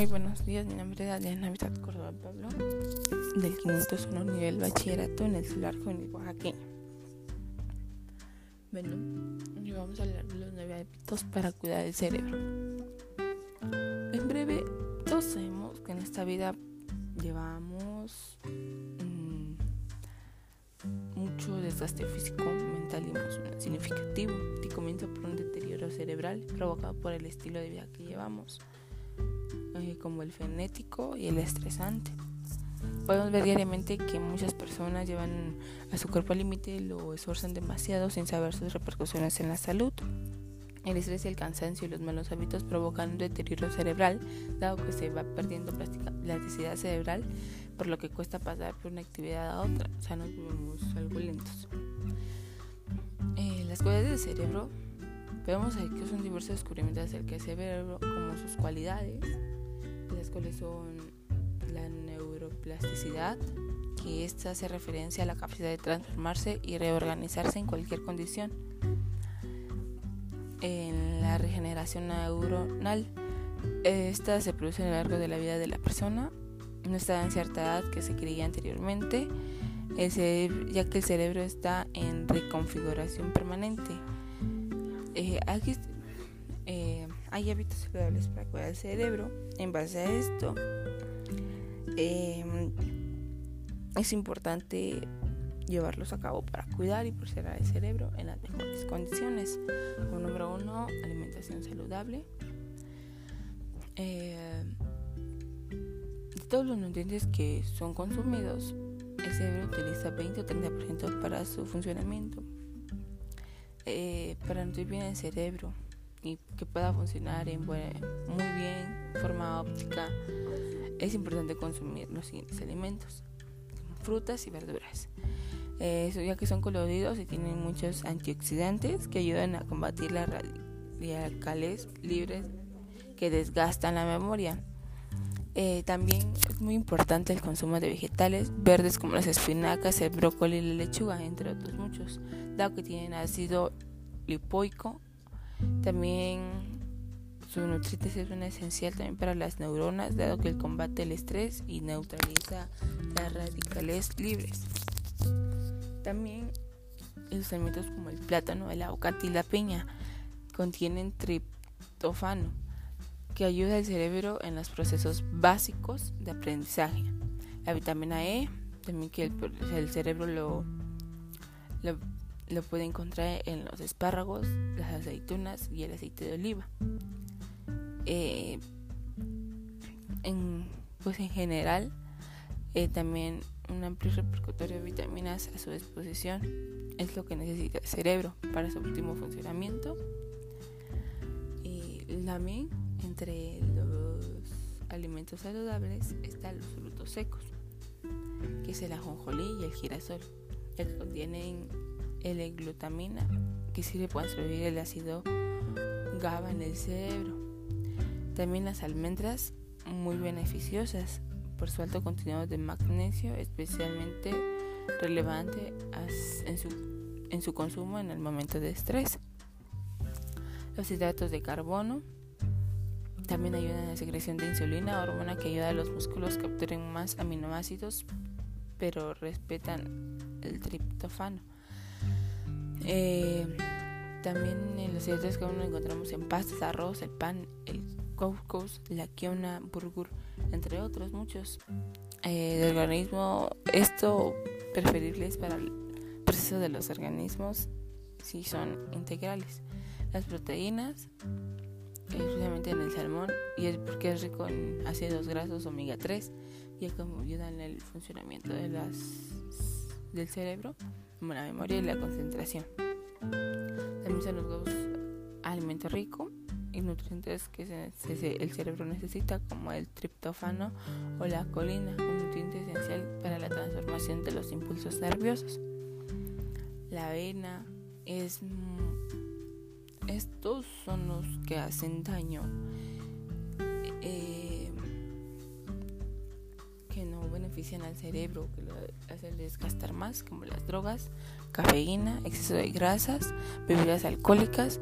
Muy buenos días, mi nombre es Adriana Navidad Córdoba Pablo, del 501 nivel bachillerato en el celular juvenil oaxaqueño. Bueno, hoy vamos a hablar de los nueve hábitos para cuidar el cerebro. En breve, todos sabemos que en esta vida llevamos mmm, mucho desgaste físico, mental y emocional significativo, que comienza por un deterioro cerebral provocado por el estilo de vida que llevamos como el fenético y el estresante. Podemos ver diariamente que muchas personas llevan a su cuerpo al límite y lo esfuerzan demasiado sin saber sus repercusiones en la salud. El estrés, el cansancio y los malos hábitos provocan un deterioro cerebral, dado que se va perdiendo plasticidad cerebral, por lo que cuesta pasar por una actividad a otra, o sea, nos vemos algo lentos. Eh, las cualidades del cerebro, podemos ver que son diversos descubrimientos acerca del cerebro, como sus cualidades, las cuales son la neuroplasticidad, que esta hace referencia a la capacidad de transformarse y reorganizarse en cualquier condición. En la regeneración neuronal, esta se produce a lo largo de la vida de la persona, no está en cierta edad que se creía anteriormente, ya que el cerebro está en reconfiguración permanente. Eh, aquí hay hábitos saludables para cuidar el cerebro. En base a esto, em, es importante llevarlos a cabo para cuidar y preservar el cerebro en las mejores condiciones. número uno, alimentación saludable. Eh, de todos los nutrientes que son consumidos, el cerebro utiliza 20 o 30% para su funcionamiento. Eh, para nutrir bien el cerebro, y que pueda funcionar en muy bien forma óptica, es importante consumir los siguientes alimentos, frutas y verduras, eh, ya que son coloridos y tienen muchos antioxidantes que ayudan a combatir las radicales libres que desgastan la memoria. Eh, también es muy importante el consumo de vegetales verdes como las espinacas, el brócoli y la lechuga, entre otros muchos, dado que tienen ácido lipoico también su nutrientes es una esencial también para las neuronas, dado que el combate el estrés y neutraliza las radicales libres. También los alimentos como el plátano, el aguacate y la piña contienen triptófano, que ayuda al cerebro en los procesos básicos de aprendizaje. La vitamina E, también que el, cerebro lo, lo lo puede encontrar en los espárragos, las aceitunas y el aceite de oliva. Eh, en, pues en general, eh, también un amplio repertorio de vitaminas a su disposición es lo que necesita el cerebro para su último funcionamiento. Y también entre los alimentos saludables están los frutos secos, que es el ajonjolí y el girasol, que contienen L-glutamina que sirve para absorber el ácido GABA en el cerebro. También las almendras muy beneficiosas por su alto contenido de magnesio, especialmente relevante en su, en su consumo en el momento de estrés. Los hidratos de carbono también ayudan a la secreción de insulina, hormona que ayuda a los músculos a capturen más aminoácidos, pero respetan el triptofano. Eh, también en los hidratos que aún encontramos en pastas, arroz, el pan, el couscous, la quiona, burgur, entre otros muchos. Eh, del organismo, esto preferible es para el proceso de los organismos si son integrales. Las proteínas, especialmente en el salmón, y es porque es rico en ácidos grasos omega 3, y como ayudan en el funcionamiento de las, del cerebro como la memoria y la concentración. También son los dos alimentos ricos y nutrientes que el cerebro necesita, como el triptófano o la colina, un nutriente esencial para la transformación de los impulsos nerviosos. La avena es. Estos son los que hacen daño. Eh, al cerebro, que lo hacen desgastar más, como las drogas, cafeína, exceso de grasas, bebidas alcohólicas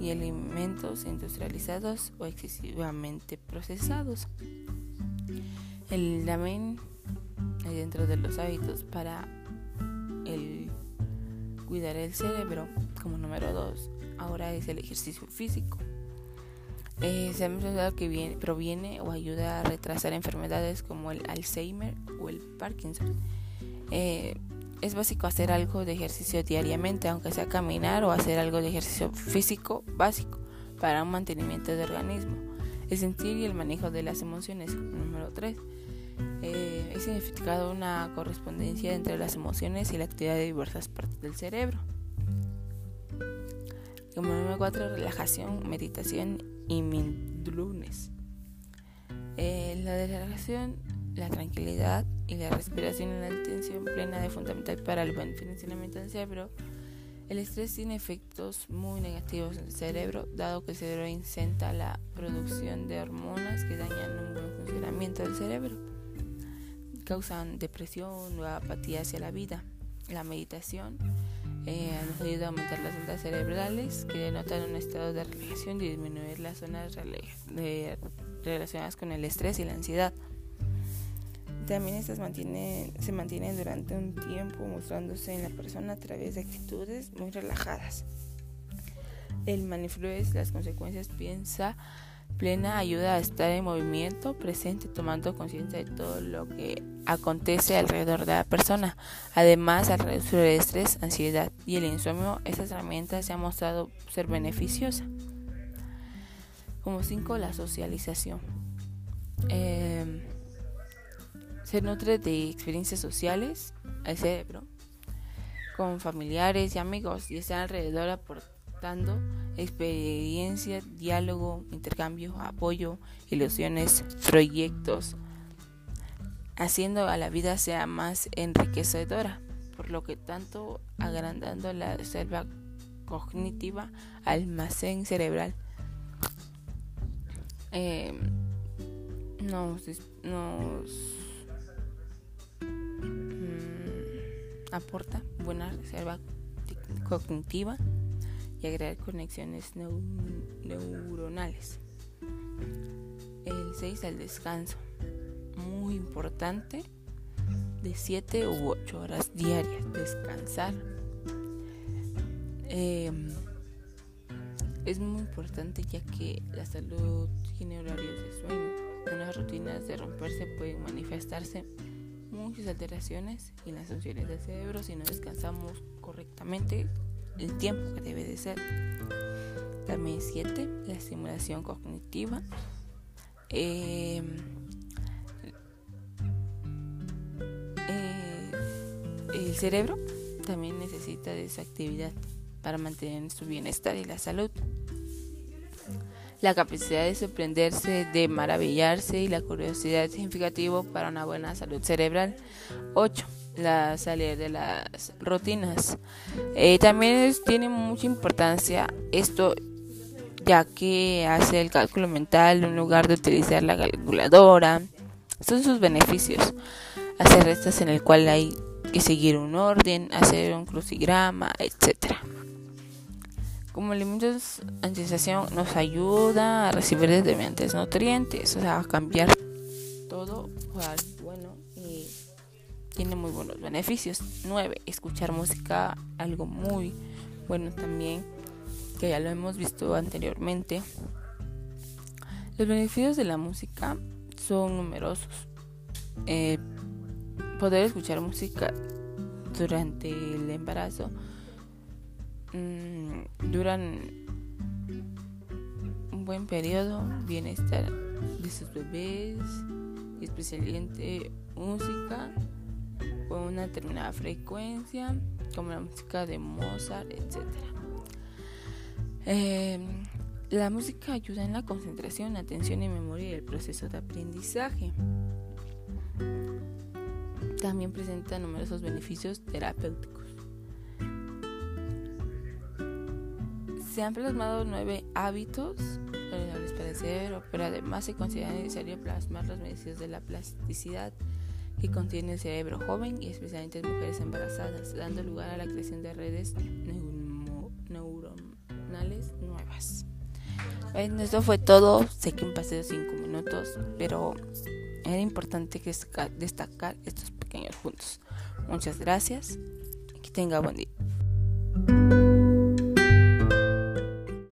y alimentos industrializados o excesivamente procesados. El también dentro de los hábitos para el cuidar el cerebro como número dos ahora es el ejercicio físico eh, se ha mencionado que proviene o ayuda a retrasar enfermedades como el Alzheimer o el Parkinson. Eh, es básico hacer algo de ejercicio diariamente, aunque sea caminar o hacer algo de ejercicio físico básico para un mantenimiento del organismo. El sentir y el manejo de las emociones, número 3. Eh, es significado una correspondencia entre las emociones y la actividad de diversas partes del cerebro. Como número 4, relajación, meditación y mindfulness. Eh, la relajación, la tranquilidad y la respiración en la atención plena es fundamental para el buen funcionamiento del cerebro. El estrés tiene efectos muy negativos en el cerebro, dado que el cerebro incenta la producción de hormonas que dañan un buen funcionamiento del cerebro. Causan depresión o apatía hacia la vida. La meditación eh, nos ayuda a aumentar las ondas cerebrales que denotan un estado de relajación y disminuir las zonas relacionadas con el estrés y la ansiedad. También estas se mantienen durante un tiempo mostrándose en la persona a través de actitudes muy relajadas. El mindfulness, las consecuencias, piensa plena ayuda a estar en movimiento presente, tomando conciencia de todo lo que acontece alrededor de la persona. Además, al reducir el estrés, ansiedad y el insomnio, estas herramientas se han mostrado ser beneficiosas. Como 5, la socialización. Em, se nutre de experiencias sociales al cerebro con familiares y amigos y está alrededor aportando experiencia, diálogo, intercambio, apoyo, ilusiones, proyectos, haciendo a la vida sea más enriquecedora, por lo que tanto agrandando la selva cognitiva, almacén cerebral. Eh, nos, nos mm, aporta buena reserva cognitiva y agregar conexiones neuronales. El 6 al descanso. Muy importante. De 7 u 8 horas diarias. Descansar. Em, es muy importante ya que la salud tiene horarios de sueño. Unas rutinas de romperse pueden manifestarse muchas alteraciones en las funciones del cerebro si no descansamos correctamente el tiempo que debe de ser. También 7, la estimulación cognitiva. Eh, cerebro también necesita de esa actividad para mantener su bienestar y la salud. La capacidad de sorprenderse, de maravillarse y la curiosidad es significativo para una buena salud cerebral. 8 la salir de las rutinas. Eh, también tiene mucha importancia esto ya que hace el cálculo mental en lugar de utilizar la calculadora. Son sus beneficios. Hacer restas en el cual hay que seguir un orden, hacer un crucigrama, etc. Como alimentos antisación nos ayuda a recibir determinantes nutrientes, o sea, a cambiar todo bueno y tiene muy buenos beneficios. 9. Escuchar música, algo muy bueno también, que ya lo hemos visto anteriormente. Los beneficios de la música son numerosos. Eh, poder escuchar música durante el embarazo mm, duran un buen periodo bienestar de sus bebés especialmente música con una determinada frecuencia, como la música de Mozart, etc. Em, la música ayuda en la concentración, atención y memoria y el proceso de aprendizaje. También presenta numerosos beneficios terapéuticos. Se han plasmado nueve hábitos para el cerebro, pero además se considera necesario plasmar los beneficios de la plasticidad que contiene el cerebro joven y especialmente en mujeres embarazadas, dando lugar a la creación de redes nutricionales nuevas. Bueno, esto fue todo. Sé que me pasé 5 minutos, pero era importante destacar estos pequeños puntos. Muchas gracias y que tenga buen día.